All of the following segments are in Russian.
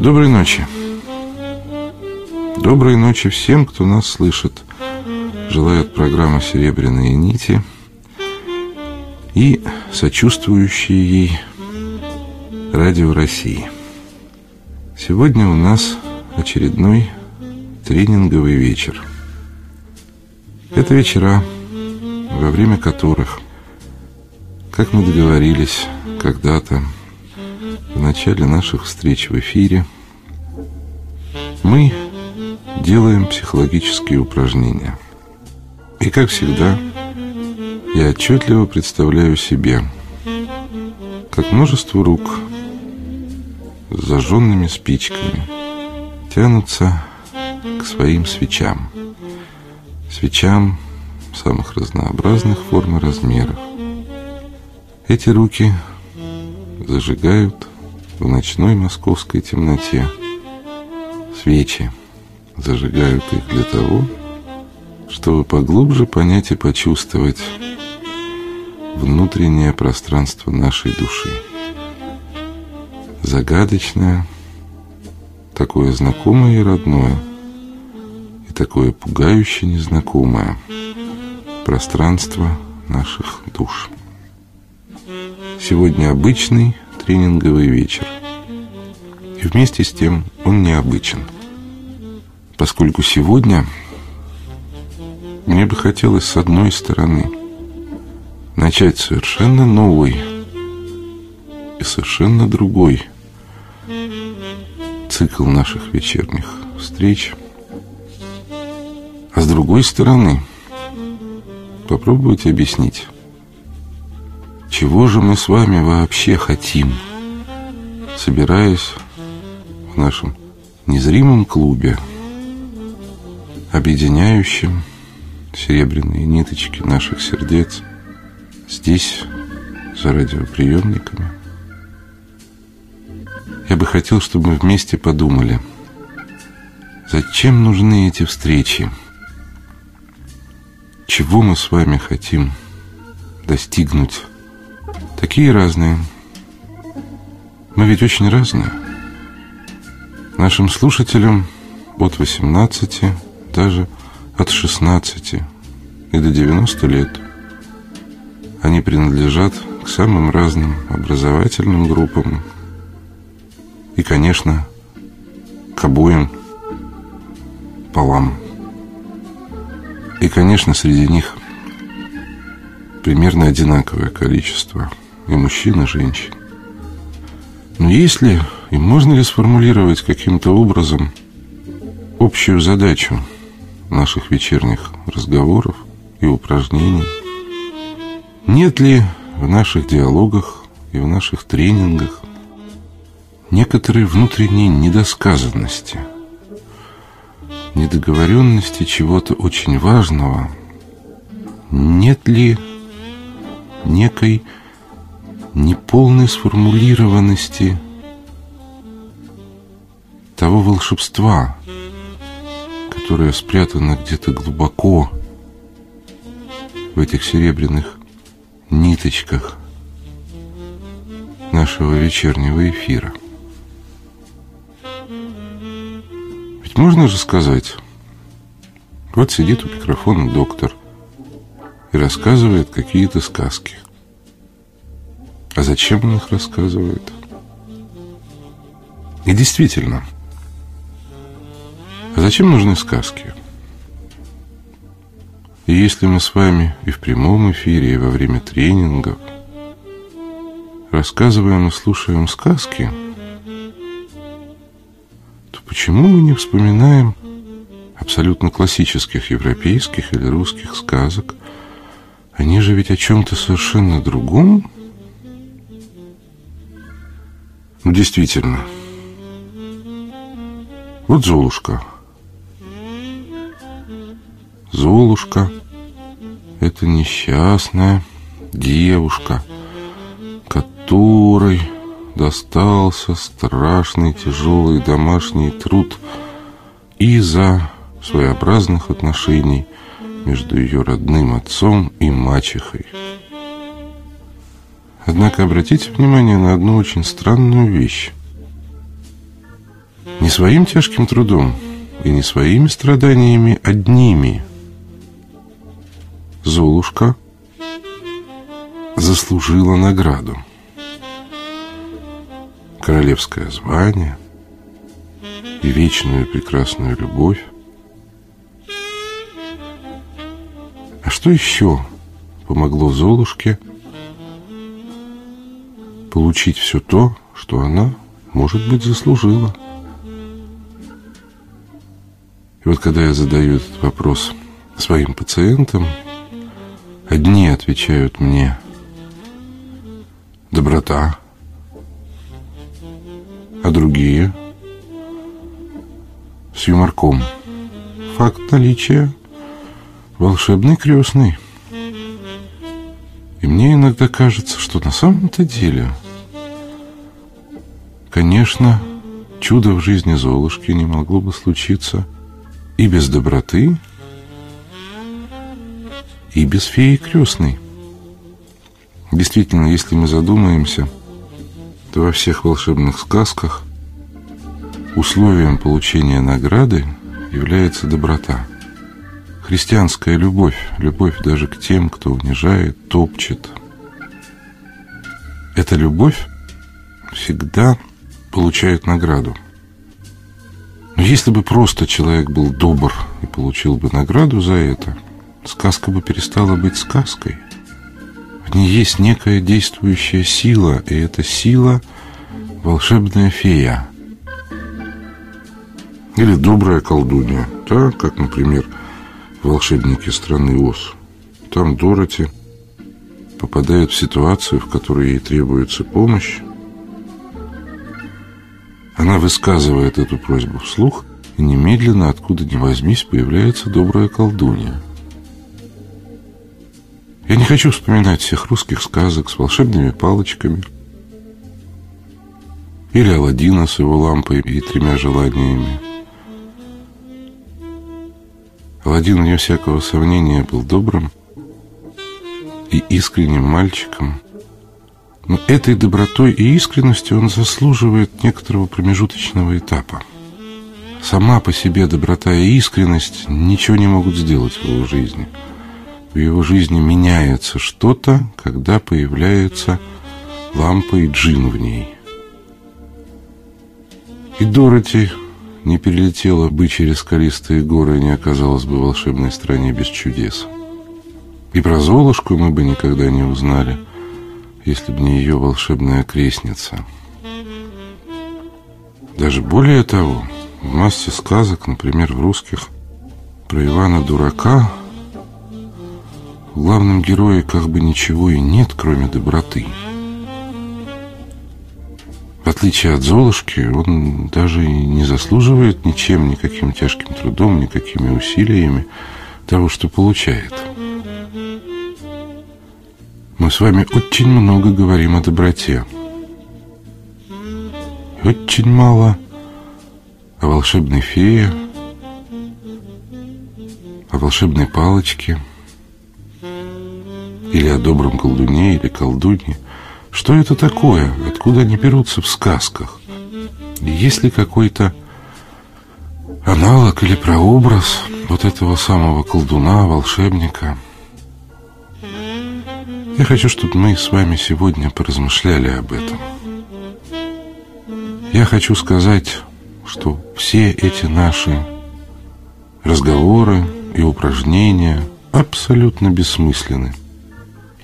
Доброй ночи. Доброй ночи всем, кто нас слышит. Желает программа «Серебряные нити» и сочувствующие ей Радио России. Сегодня у нас очередной тренинговый вечер. Это вечера, во время которых, как мы договорились когда-то, в начале наших встреч в эфире, мы делаем психологические упражнения. И, как всегда, я отчетливо представляю себе, как множество рук с зажженными спичками тянутся к своим свечам. Свечам самых разнообразных форм и размеров. Эти руки зажигают в ночной московской темноте свечи. Зажигают их для того, чтобы поглубже понять и почувствовать внутреннее пространство нашей души. Загадочное, такое знакомое и родное, и такое пугающе незнакомое пространство наших душ. Сегодня обычный тренинговый вечер. И вместе с тем он необычен. Поскольку сегодня мне бы хотелось с одной стороны начать совершенно новый и совершенно другой цикл наших вечерних встреч. А с другой стороны попробовать объяснить, чего же мы с вами вообще хотим, собираясь нашем незримом клубе, объединяющем серебряные ниточки наших сердец здесь, за радиоприемниками. Я бы хотел, чтобы мы вместе подумали, зачем нужны эти встречи, чего мы с вами хотим достигнуть. Такие разные. Мы ведь очень разные. Нашим слушателям от 18, даже от 16 и до 90 лет. Они принадлежат к самым разным образовательным группам и, конечно, к обоим полам. И, конечно, среди них примерно одинаковое количество и мужчин, и женщин. Но есть ли и можно ли сформулировать каким-то образом общую задачу наших вечерних разговоров и упражнений? Нет ли в наших диалогах и в наших тренингах некоторой внутренней недосказанности – недоговоренности чего-то очень важного, нет ли некой неполной сформулированности того волшебства, которое спрятано где-то глубоко в этих серебряных ниточках нашего вечернего эфира. Можно же сказать, вот сидит у микрофона доктор и рассказывает какие-то сказки. А зачем он их рассказывает? И действительно, а зачем нужны сказки? И если мы с вами и в прямом эфире, и во время тренингов рассказываем и слушаем сказки – Почему мы не вспоминаем абсолютно классических европейских или русских сказок? Они же ведь о чем-то совершенно другом. Ну, действительно. Вот Золушка. Золушка – это несчастная девушка, которой достался страшный тяжелый домашний труд из-за своеобразных отношений между ее родным отцом и мачехой. Однако обратите внимание на одну очень странную вещь. Не своим тяжким трудом и не своими страданиями одними Золушка заслужила награду. Королевское звание и вечную прекрасную любовь. А что еще помогло Золушке получить все то, что она, может быть, заслужила? И вот когда я задаю этот вопрос своим пациентам, одни отвечают мне. Доброта, а другие? С юморком. Факт наличия. Волшебный крестный. И мне иногда кажется, что на самом-то деле, конечно, чудо в жизни Золушки не могло бы случиться – и без доброты, и без феи крестной. Действительно, если мы задумаемся, то во всех волшебных сказках условием получения награды является доброта. Христианская любовь, любовь даже к тем, кто унижает, топчет. Эта любовь всегда получает награду – но если бы просто человек был добр и получил бы награду за это, сказка бы перестала быть сказкой. В ней есть некая действующая сила, и эта сила — волшебная фея. Или добрая колдунья, так как, например, волшебники страны Оз. Там Дороти попадает в ситуацию, в которой ей требуется помощь, она высказывает эту просьбу вслух, и немедленно, откуда ни возьмись, появляется добрая колдунья. Я не хочу вспоминать всех русских сказок с волшебными палочками или Аладдина с его лампой и тремя желаниями. Аладдин, вне всякого сомнения, был добрым и искренним мальчиком – но этой добротой и искренностью он заслуживает некоторого промежуточного этапа. Сама по себе доброта и искренность ничего не могут сделать в его жизни. В его жизни меняется что-то, когда появляется лампа и джин в ней. И Дороти не перелетела бы через скалистые горы и не оказалась бы в волшебной стране без чудес. И про Золушку мы бы никогда не узнали – если бы не ее волшебная крестница. Даже более того, в массе сказок, например, в русских, про Ивана Дурака, в главном герое как бы ничего и нет, кроме доброты. В отличие от Золушки, он даже и не заслуживает ничем, никаким тяжким трудом, никакими усилиями того, что получает. Мы с вами очень много говорим о доброте. Очень мало о волшебной фее, о волшебной палочке или о добром колдуне или колдуне. Что это такое? Откуда они берутся в сказках? Есть ли какой-то аналог или прообраз вот этого самого колдуна, волшебника – я хочу, чтобы мы с вами сегодня поразмышляли об этом. Я хочу сказать, что все эти наши разговоры и упражнения абсолютно бессмысленны,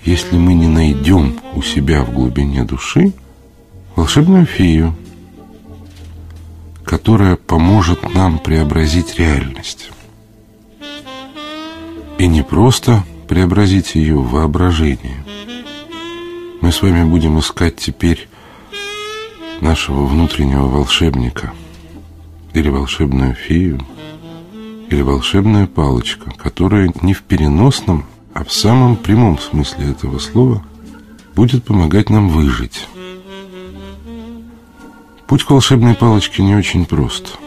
если мы не найдем у себя в глубине души волшебную фею, которая поможет нам преобразить реальность. И не просто преобразить ее в воображение. Мы с вами будем искать теперь нашего внутреннего волшебника или волшебную фею, или волшебная палочка, которая не в переносном, а в самом прямом смысле этого слова будет помогать нам выжить. Путь к волшебной палочке не очень прост.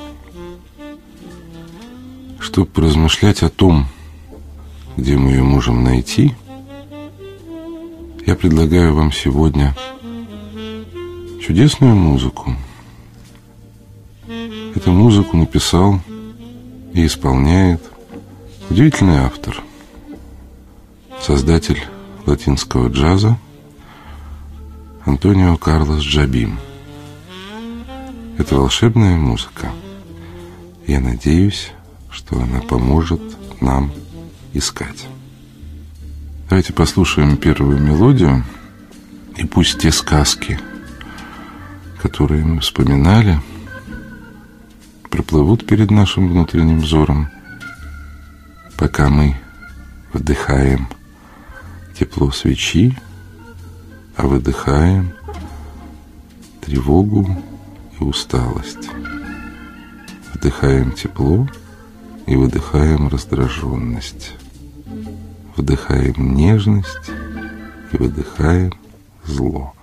Чтобы поразмышлять о том, где мы ее можем найти, я предлагаю вам сегодня чудесную музыку. Эту музыку написал и исполняет удивительный автор, создатель латинского джаза Антонио Карлос Джабим. Это волшебная музыка. Я надеюсь, что она поможет нам искать. Давайте послушаем первую мелодию, и пусть те сказки, которые мы вспоминали, проплывут перед нашим внутренним взором, пока мы вдыхаем тепло свечи, а выдыхаем тревогу и усталость. Вдыхаем тепло и выдыхаем раздраженность. Вдыхаем нежность и выдыхаем зло.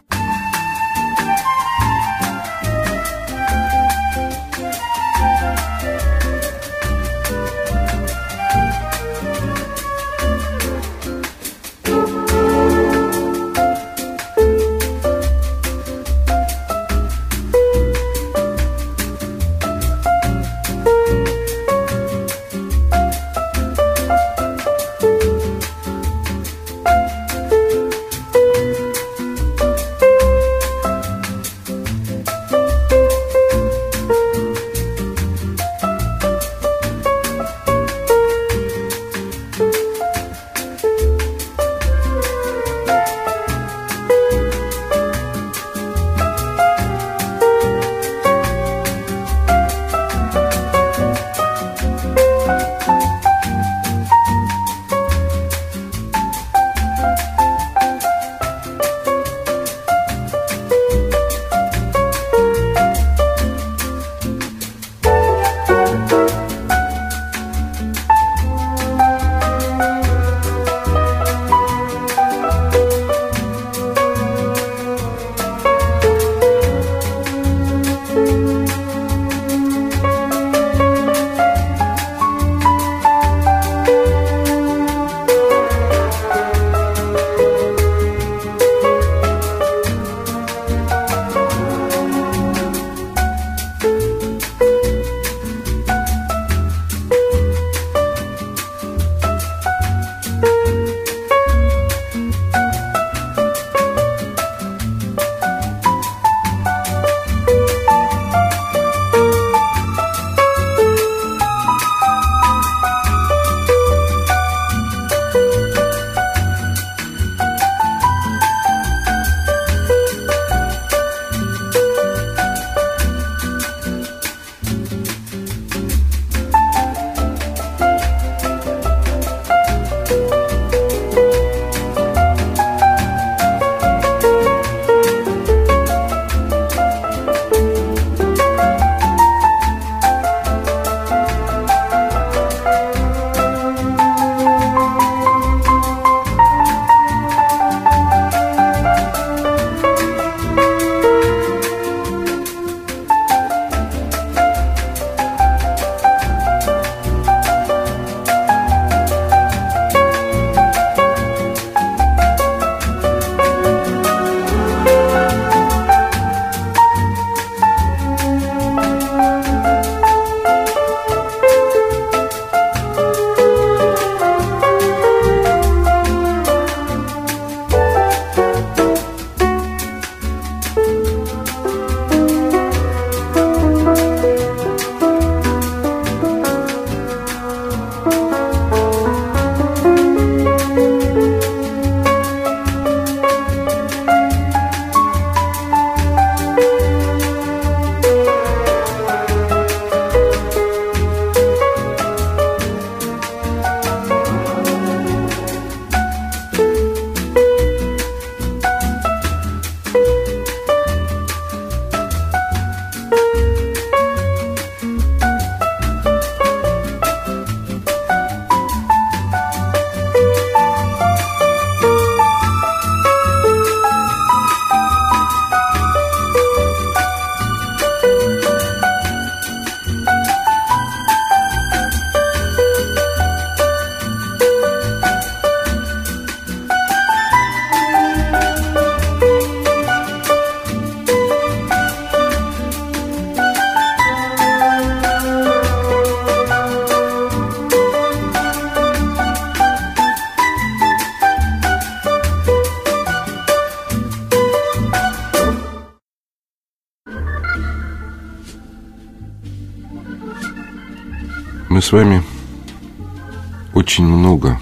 Вами очень много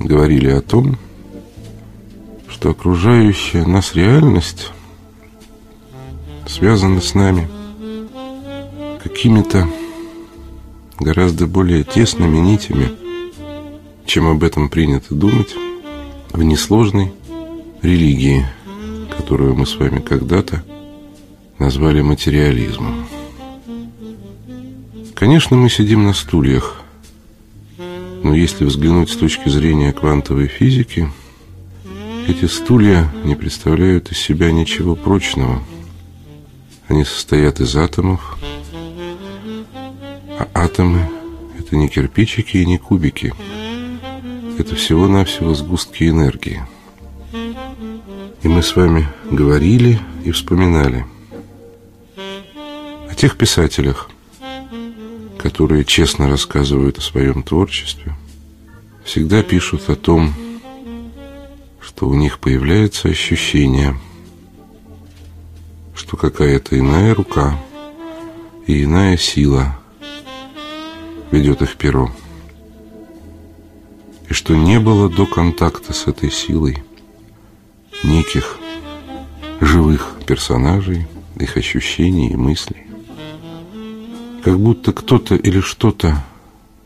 говорили о том, что окружающая нас реальность связана с нами какими-то гораздо более тесными нитями, чем об этом принято думать, в несложной религии, которую мы с вами когда-то назвали материализмом. Конечно, мы сидим на стульях, но если взглянуть с точки зрения квантовой физики, эти стулья не представляют из себя ничего прочного. Они состоят из атомов, а атомы – это не кирпичики и не кубики. Это всего-навсего сгустки энергии. И мы с вами говорили и вспоминали о тех писателях, которые честно рассказывают о своем творчестве, всегда пишут о том, что у них появляется ощущение, что какая-то иная рука и иная сила ведет их перо. И что не было до контакта с этой силой неких живых персонажей, их ощущений и мыслей. Как будто кто-то или что-то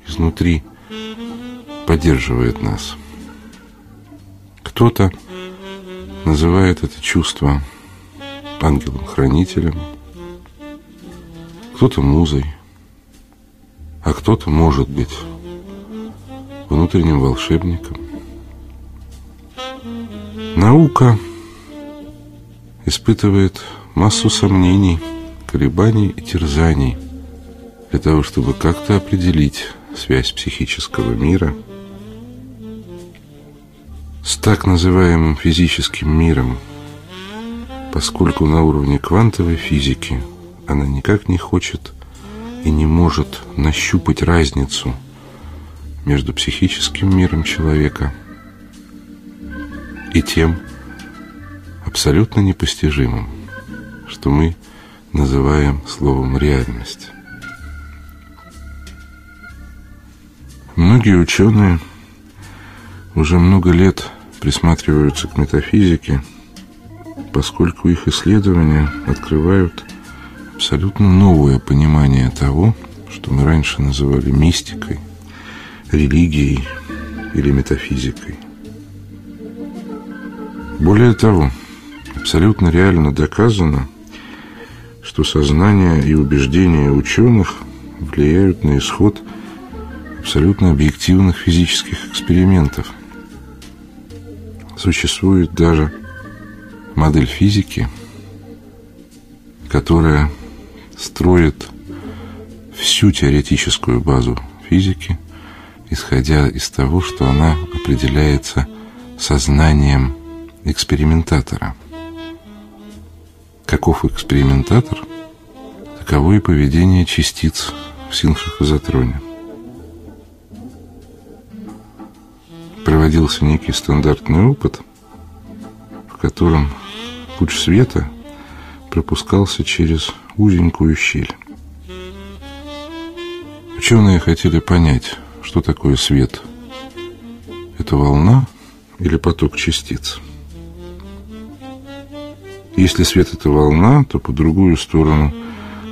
изнутри поддерживает нас. Кто-то называет это чувство ангелом-хранителем, кто-то музой, а кто-то, может быть, внутренним волшебником. Наука испытывает массу сомнений, колебаний и терзаний – для того, чтобы как-то определить связь психического мира с так называемым физическим миром, поскольку на уровне квантовой физики она никак не хочет и не может нащупать разницу между психическим миром человека и тем абсолютно непостижимым, что мы называем словом «реальность». Многие ученые уже много лет присматриваются к метафизике, поскольку их исследования открывают абсолютно новое понимание того, что мы раньше называли мистикой, религией или метафизикой. Более того, абсолютно реально доказано, что сознание и убеждения ученых влияют на исход абсолютно объективных физических экспериментов. Существует даже модель физики, которая строит всю теоретическую базу физики, исходя из того, что она определяется сознанием экспериментатора. Каков экспериментатор, таково и поведение частиц в синхрохозотроне. Проводился некий стандартный опыт, в котором луч света пропускался через узенькую щель. Ученые хотели понять, что такое свет. Это волна или поток частиц? Если свет – это волна, то по другую сторону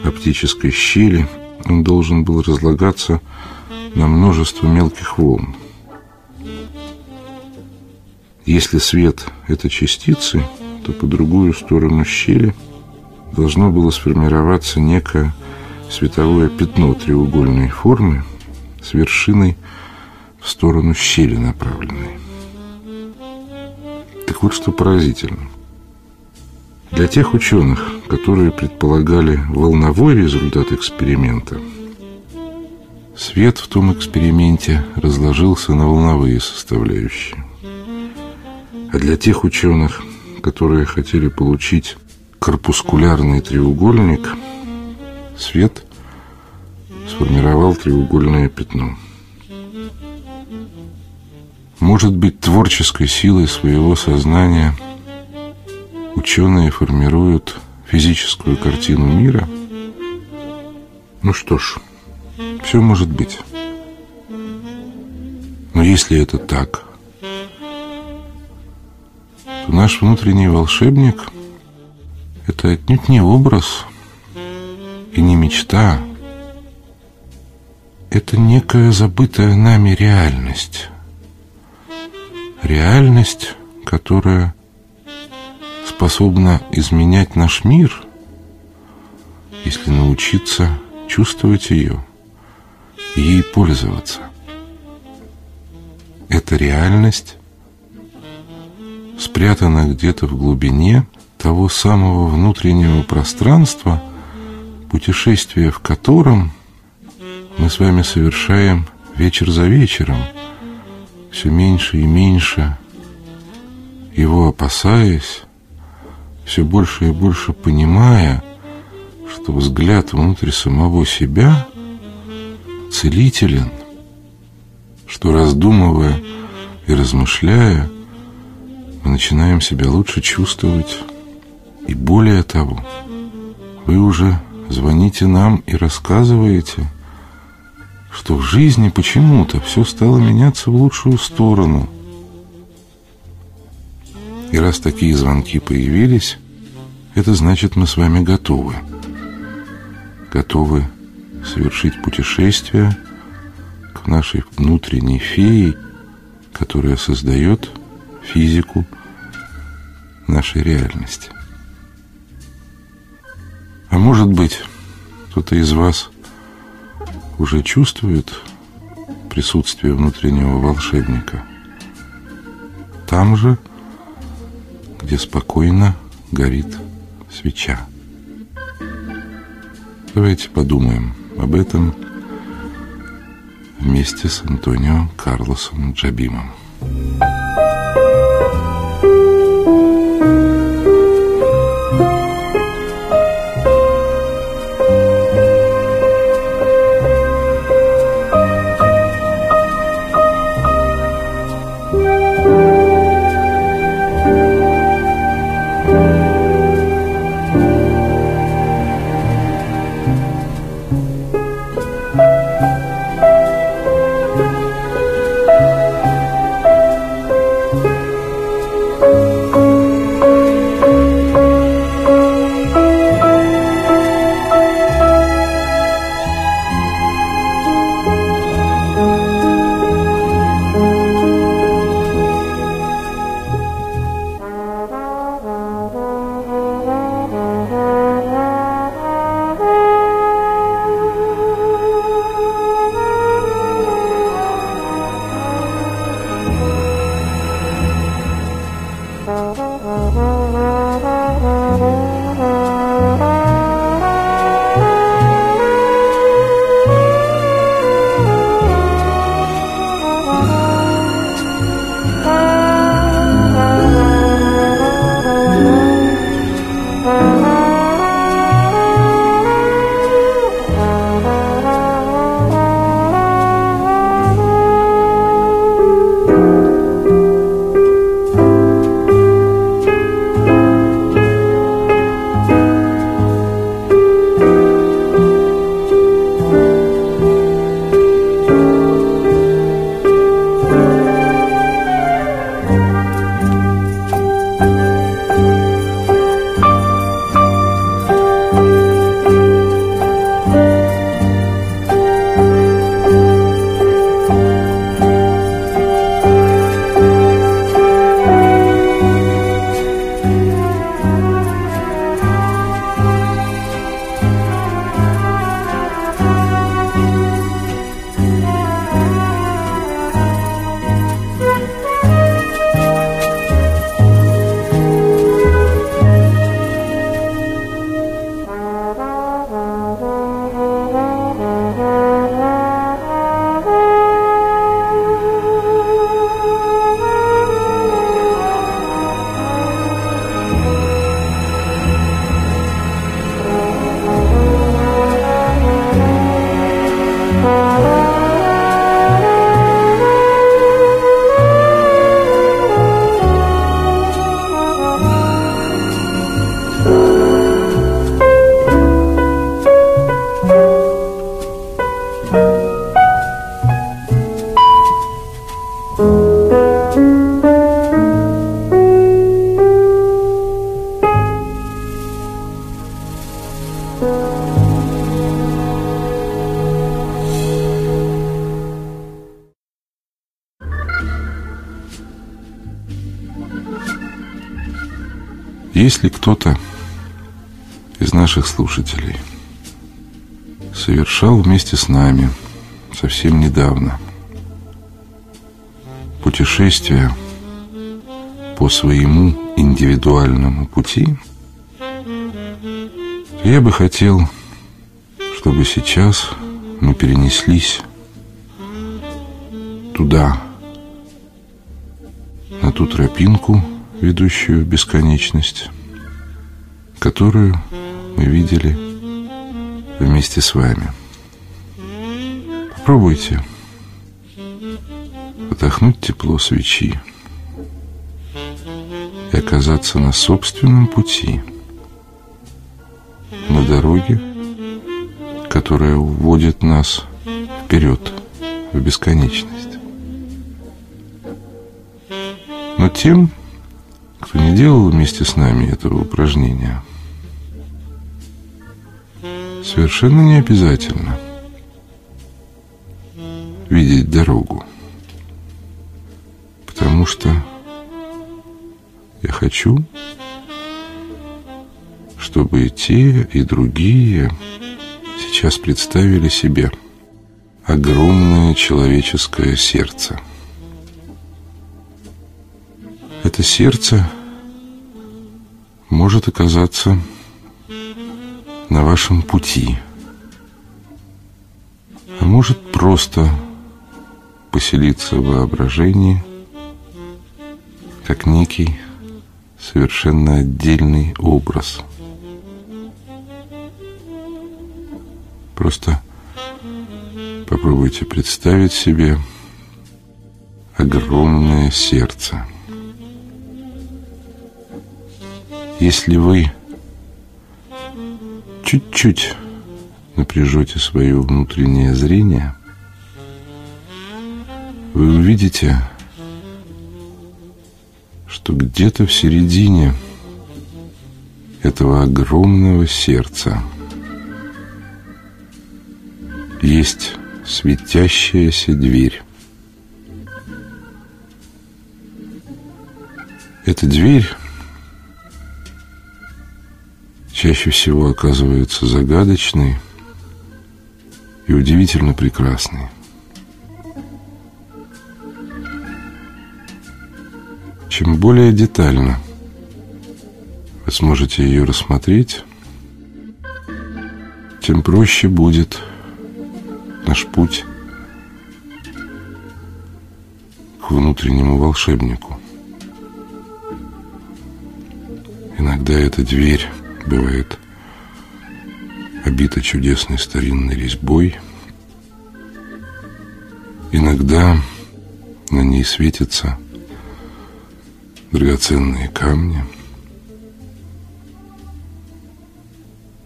оптической щели он должен был разлагаться на множество мелких волн. Если свет – это частицы, то по другую сторону щели должно было сформироваться некое световое пятно треугольной формы с вершиной в сторону щели направленной. Так вот, что поразительно. Для тех ученых, которые предполагали волновой результат эксперимента, свет в том эксперименте разложился на волновые составляющие. А для тех ученых, которые хотели получить корпускулярный треугольник, свет сформировал треугольное пятно. Может быть, творческой силой своего сознания ученые формируют физическую картину мира? Ну что ж, Все может быть. Но если это так, то наш внутренний волшебник – это отнюдь не образ и не мечта. Это некая забытая нами реальность. Реальность, которая способна изменять наш мир, если научиться чувствовать ее и ей пользоваться. Эта реальность спрятана где-то в глубине того самого внутреннего пространства, путешествие в котором мы с вами совершаем вечер за вечером, все меньше и меньше его опасаясь, все больше и больше понимая, что взгляд внутрь самого себя целителен, что раздумывая и размышляя, мы начинаем себя лучше чувствовать. И более того, вы уже звоните нам и рассказываете, что в жизни почему-то все стало меняться в лучшую сторону. И раз такие звонки появились, это значит, мы с вами готовы. Готовы совершить путешествие к нашей внутренней фее, которая создает физику нашей реальности. А может быть, кто-то из вас уже чувствует присутствие внутреннего волшебника там же, где спокойно горит свеча. Давайте подумаем об этом вместе с Антонио Карлосом Джабимом. Если кто-то из наших слушателей совершал вместе с нами совсем недавно путешествие по своему индивидуальному пути, я бы хотел, чтобы сейчас мы перенеслись туда, на ту тропинку, ведущую в бесконечность, которую мы видели вместе с вами. Попробуйте вдохнуть тепло свечи и оказаться на собственном пути, на дороге, которая уводит нас вперед, в бесконечность. Но тем, кто не делал вместе с нами этого упражнения, совершенно не обязательно видеть дорогу. Потому что я хочу, чтобы и те, и другие сейчас представили себе огромное человеческое сердце. Это сердце может оказаться на вашем пути, а может просто поселиться в воображении как некий совершенно отдельный образ. Просто попробуйте представить себе огромное сердце – Если вы чуть-чуть напряжете свое внутреннее зрение, вы увидите, что где-то в середине этого огромного сердца есть светящаяся дверь. Эта дверь чаще всего оказывается загадочной и удивительно прекрасной. Чем более детально вы сможете ее рассмотреть, тем проще будет наш путь к внутреннему волшебнику. Иногда эта дверь бывает обита чудесной старинной резьбой. Иногда на ней светятся драгоценные камни.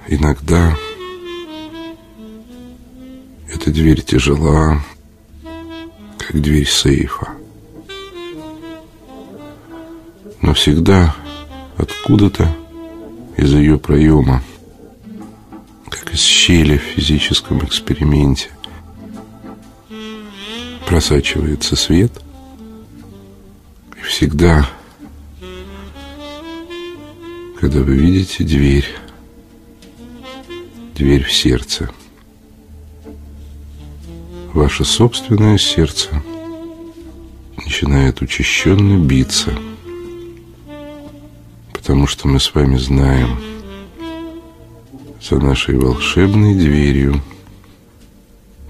Иногда эта дверь тяжела, как дверь сейфа. Но всегда откуда-то из ее проема, как из щели в физическом эксперименте. Просачивается свет, и всегда, когда вы видите дверь, дверь в сердце, ваше собственное сердце начинает учащенно биться – потому что мы с вами знаем, за нашей волшебной дверью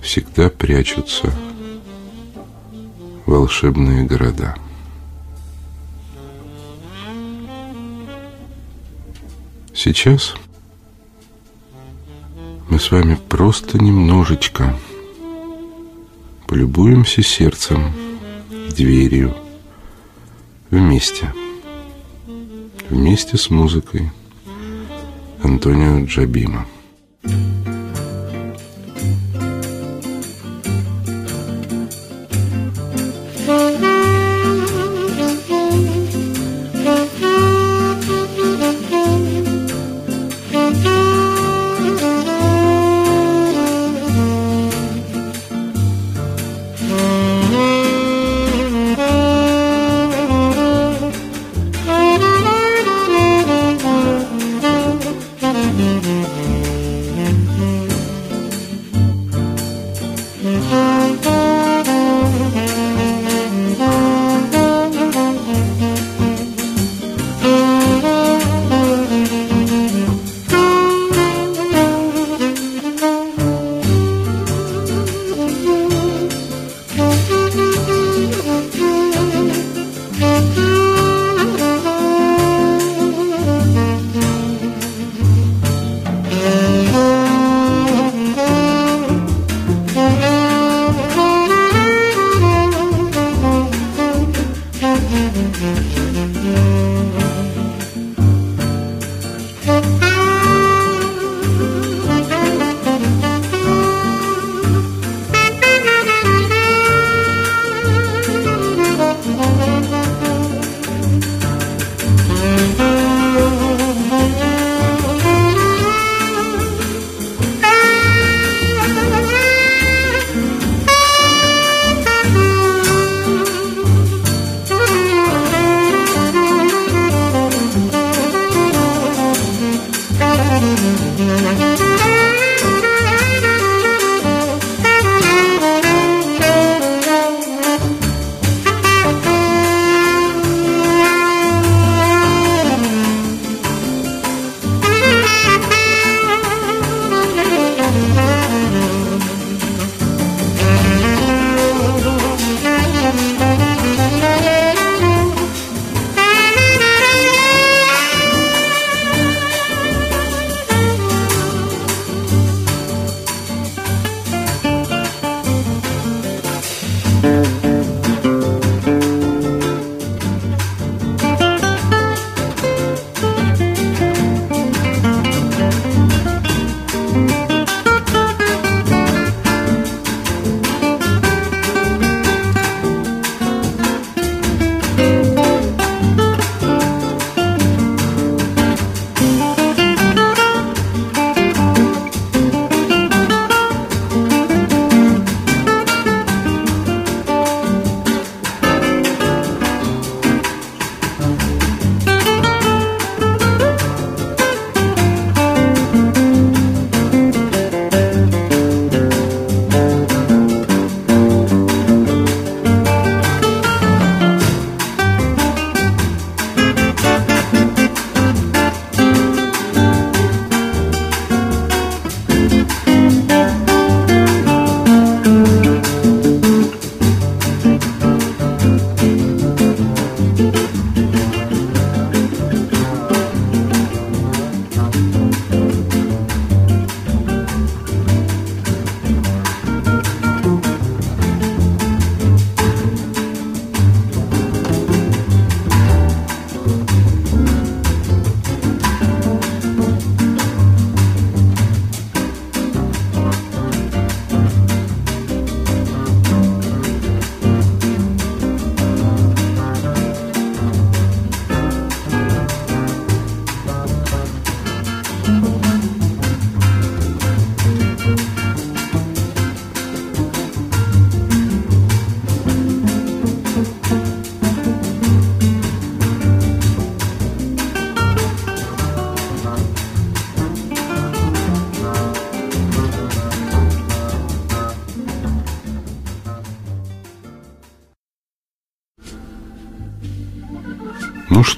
всегда прячутся волшебные города. Сейчас мы с вами просто немножечко полюбуемся сердцем, дверью вместе – вместе с музыкой Антонио Джабима.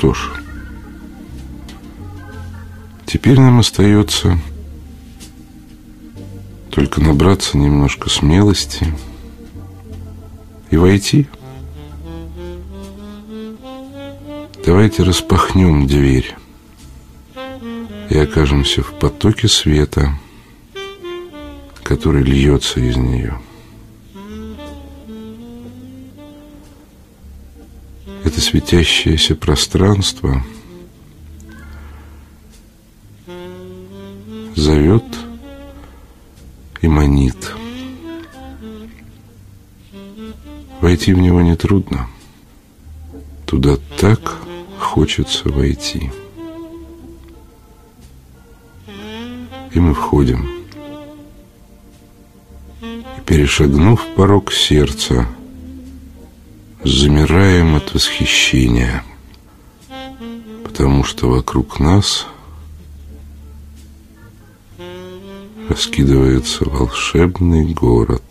Что ж, теперь нам остается только набраться немножко смелости и войти. Давайте распахнем дверь и окажемся в потоке света, который льется из нее. Это светящееся пространство зовет и манит. Войти в него нетрудно. Туда так хочется войти. И мы входим. И перешагнув порог сердца, замираем от восхищения, потому что вокруг нас раскидывается волшебный город.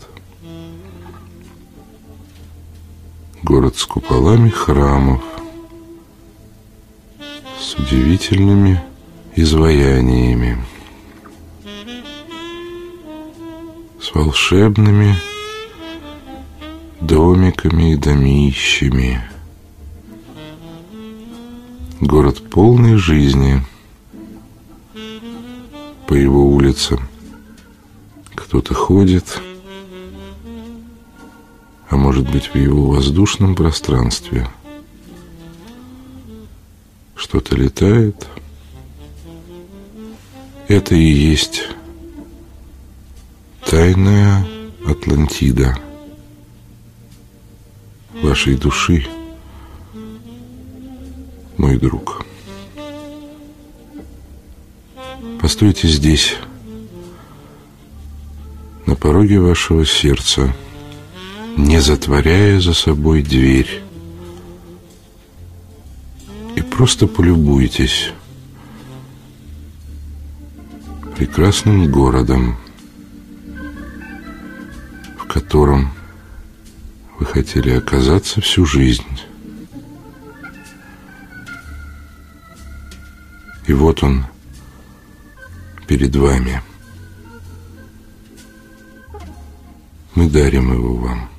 Город с куполами храмов, с удивительными изваяниями, с волшебными домиками и домищами. Город полный жизни. По его улицам кто-то ходит, а может быть в его воздушном пространстве что-то летает. Это и есть тайная Атлантида – вашей души, мой друг. Постойте здесь, на пороге вашего сердца, не затворяя за собой дверь, и просто полюбуйтесь прекрасным городом, в котором вы хотели оказаться всю жизнь. И вот он перед вами. Мы дарим его вам.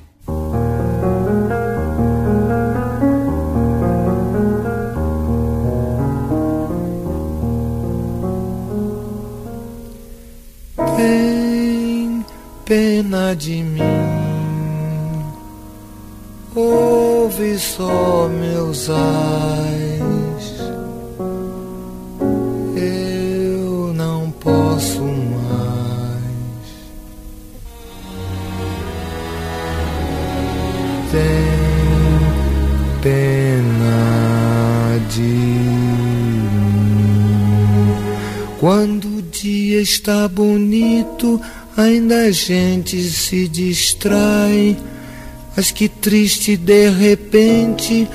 Quando o dia está bonito, ainda a gente se distrai mas que triste de repente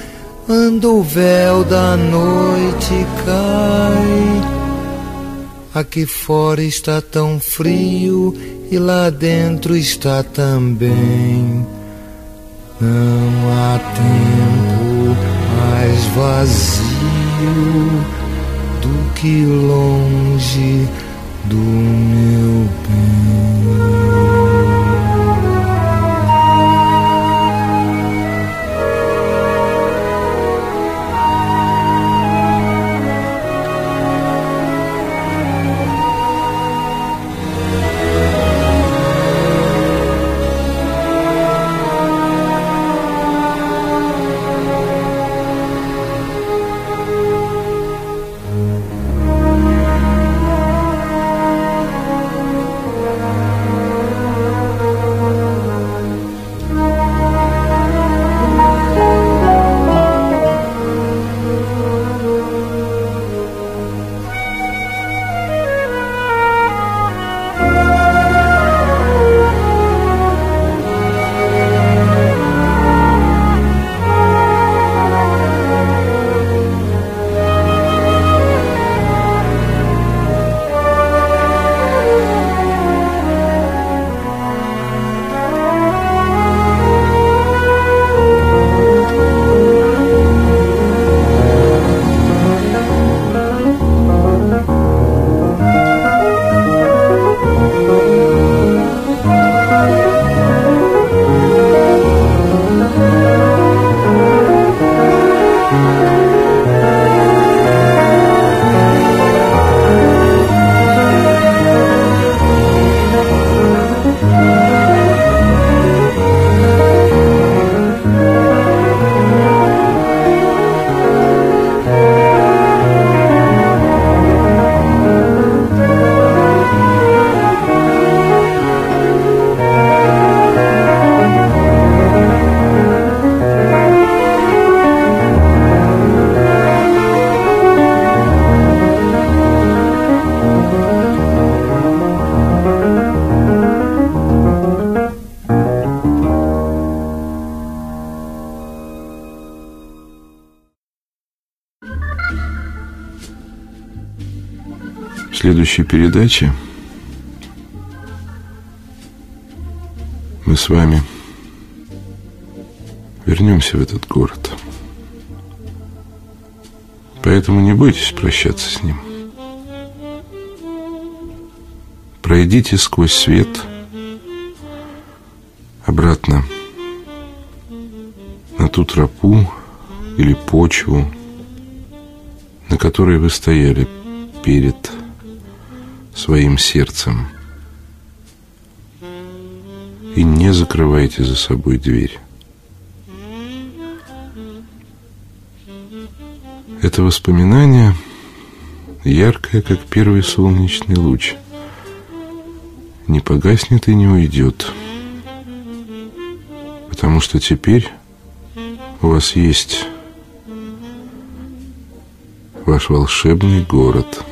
anda o véu da noite cai. Aqui fora está tão frio e lá dentro está também. Não há tempo mais vazio do que longe do meu bem. Следующей передаче мы с вами вернемся в этот город. Поэтому не бойтесь прощаться с ним. Пройдите сквозь свет обратно на ту тропу или почву, на которой вы стояли перед своим сердцем. И не закрывайте за собой дверь. Это воспоминание яркое, как первый солнечный луч. Не погаснет и не уйдет. Потому что теперь у вас есть ваш волшебный город.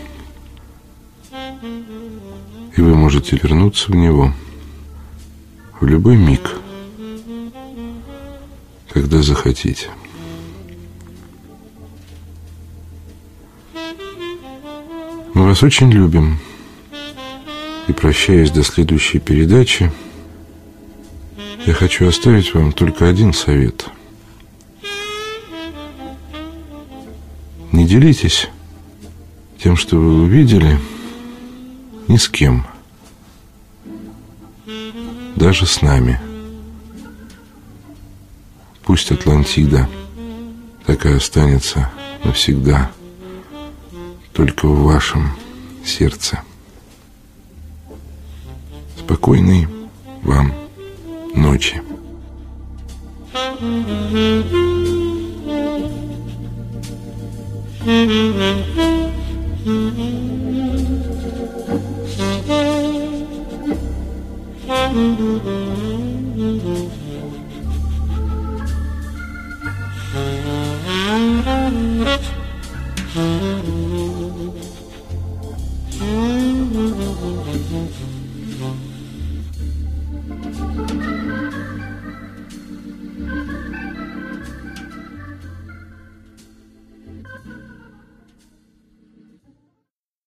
И вы можете вернуться в него в любой миг, когда захотите. Мы вас очень любим. И прощаясь до следующей передачи, я хочу оставить вам только один совет. Не делитесь тем, что вы увидели, ни с кем. Даже с нами. Пусть Атлантида так и останется навсегда только в вашем сердце. Спокойной вам ночи. Mm-hmm. Mm-hmm.